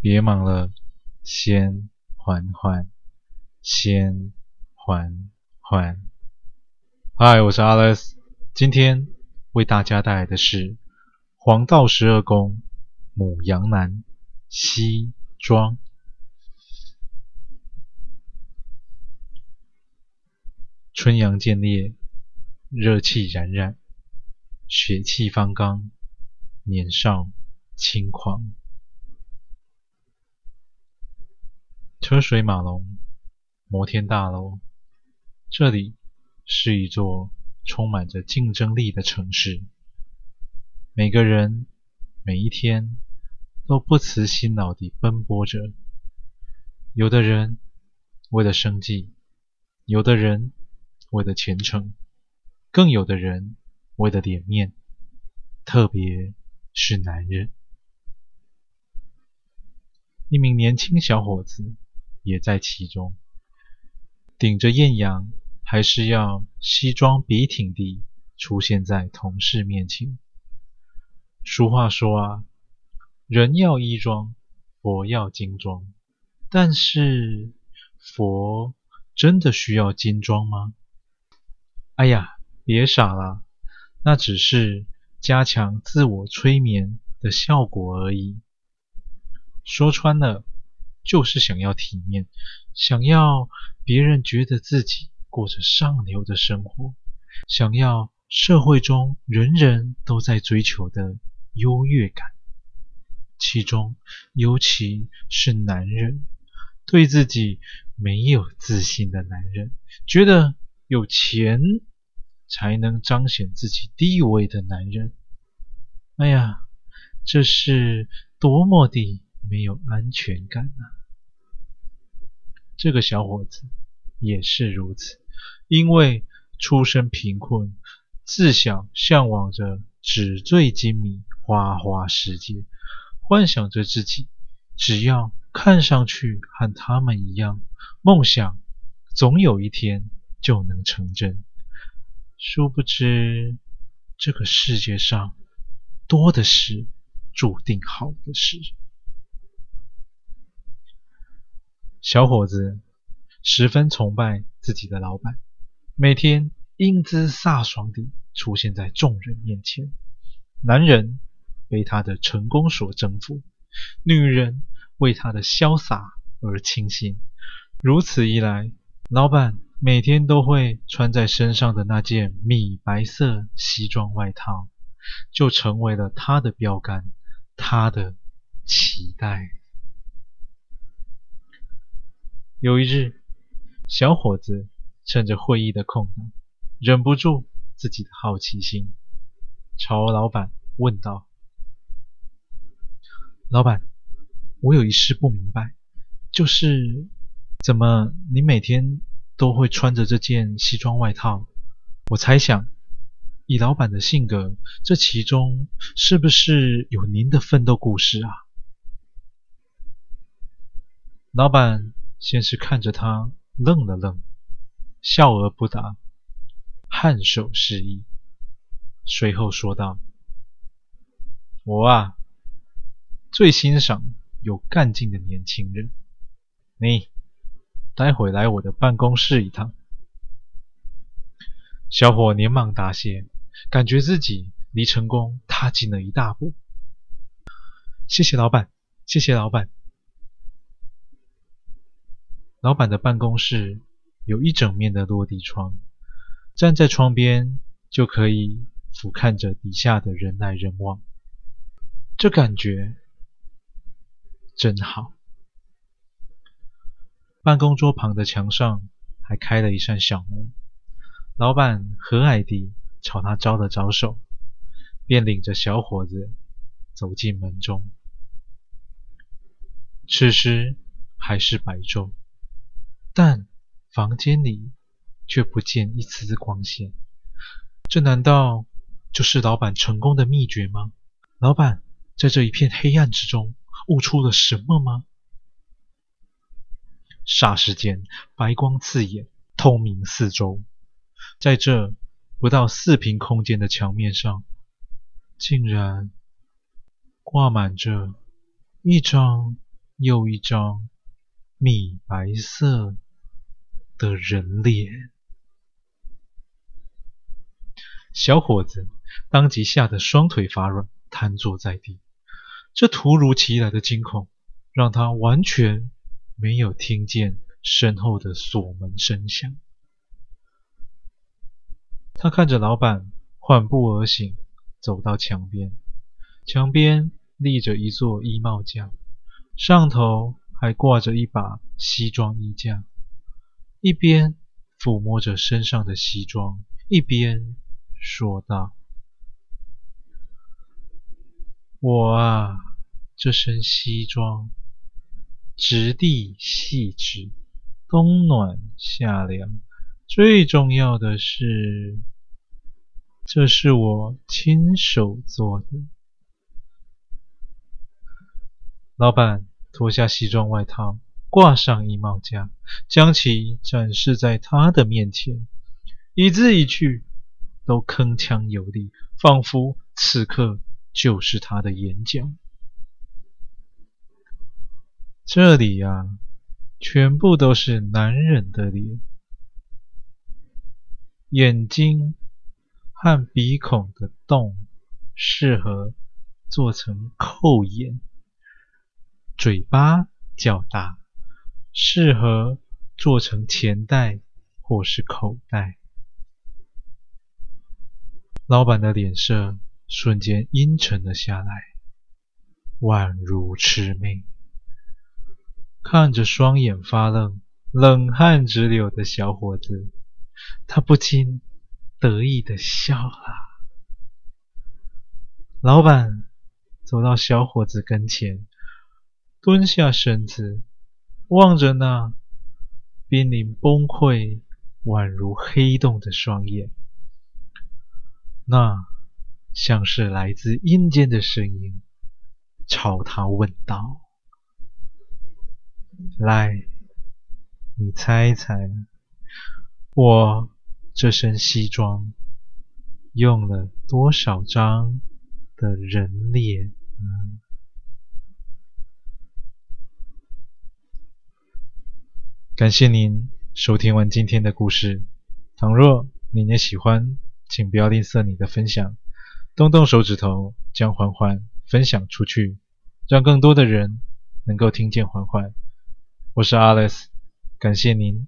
别忙了，先缓缓，先缓缓。嗨，我是 Alex，今天为大家带来的是黄道十二宫母羊男西装。春阳渐烈，热气冉冉，血气方刚，年少轻狂。车水马龙，摩天大楼，这里是一座充满着竞争力的城市。每个人，每一天，都不辞辛劳地奔波着。有的人为了生计，有的人。为了前程，更有的人为了脸面，特别是男人。一名年轻小伙子也在其中，顶着艳阳，还是要西装笔挺地出现在同事面前。俗话说啊，人要衣装，佛要金装。但是，佛真的需要金装吗？哎呀，别傻了，那只是加强自我催眠的效果而已。说穿了，就是想要体面，想要别人觉得自己过着上流的生活，想要社会中人人都在追求的优越感。其中，尤其是男人，对自己没有自信的男人，觉得有钱。才能彰显自己地位的男人，哎呀，这是多么的没有安全感啊！这个小伙子也是如此，因为出身贫困，自小向往着纸醉金迷、花花世界，幻想着自己只要看上去和他们一样，梦想总有一天就能成真。殊不知，这个世界上多的是注定好的事。小伙子十分崇拜自己的老板，每天英姿飒爽地出现在众人面前。男人被他的成功所征服，女人为他的潇洒而倾心。如此一来，老板。每天都会穿在身上的那件米白色西装外套，就成为了他的标杆，他的期待。有一日，小伙子趁着会议的空档，忍不住自己的好奇心，朝老板问道：“老板，我有一事不明白，就是怎么你每天……”都会穿着这件西装外套，我猜想，以老板的性格，这其中是不是有您的奋斗故事啊？老板先是看着他愣了愣，笑而不答，颔首示意，随后说道：“我啊，最欣赏有干劲的年轻人，你。”待会来我的办公室一趟。小伙连忙答谢，感觉自己离成功踏进了一大步。谢谢老板，谢谢老板。老板的办公室有一整面的落地窗，站在窗边就可以俯瞰着底下的人来人往，这感觉真好。办公桌旁的墙上还开了一扇小门，老板和蔼地朝他招了招手，便领着小伙子走进门中。此时还是白昼，但房间里却不见一丝光线。这难道就是老板成功的秘诀吗？老板在这一片黑暗之中悟出了什么吗？霎时间，白光刺眼，透明四周。在这不到四平空间的墙面上，竟然挂满着一张又一张米白色的人脸。小伙子当即吓得双腿发软，瘫坐在地。这突如其来的惊恐，让他完全没有听见身后的锁门声响。他看着老板缓步而行，走到墙边，墙边立着一座衣帽架，上头还挂着一把西装衣架，一边抚摸着身上的西装，一边说道：“我啊，这身西装质地细致，冬暖夏凉，最重要的是，这是我亲手做的。”老板脱下西装外套，挂上衣帽架，将其展示在他的面前，一字一句都铿锵有力，仿佛此刻就是他的演讲。这里呀，全部都是男人的脸，眼睛和鼻孔的洞适合做成扣眼，嘴巴较大，适合做成钱袋或是口袋。老板的脸色瞬间阴沉了下来，宛如魑魅。看着双眼发愣、冷汗直流的小伙子，他不禁得意地笑了。老板走到小伙子跟前，蹲下身子，望着那濒临崩溃、宛如黑洞的双眼。那像是来自阴间的声音，朝他问道：“来，你猜猜，我这身西装用了多少张的人脸感谢您收听完今天的故事。倘若你也喜欢，请不要吝啬你的分享，动动手指头将环环分享出去，让更多的人能够听见环环。我是 Alice，感谢您。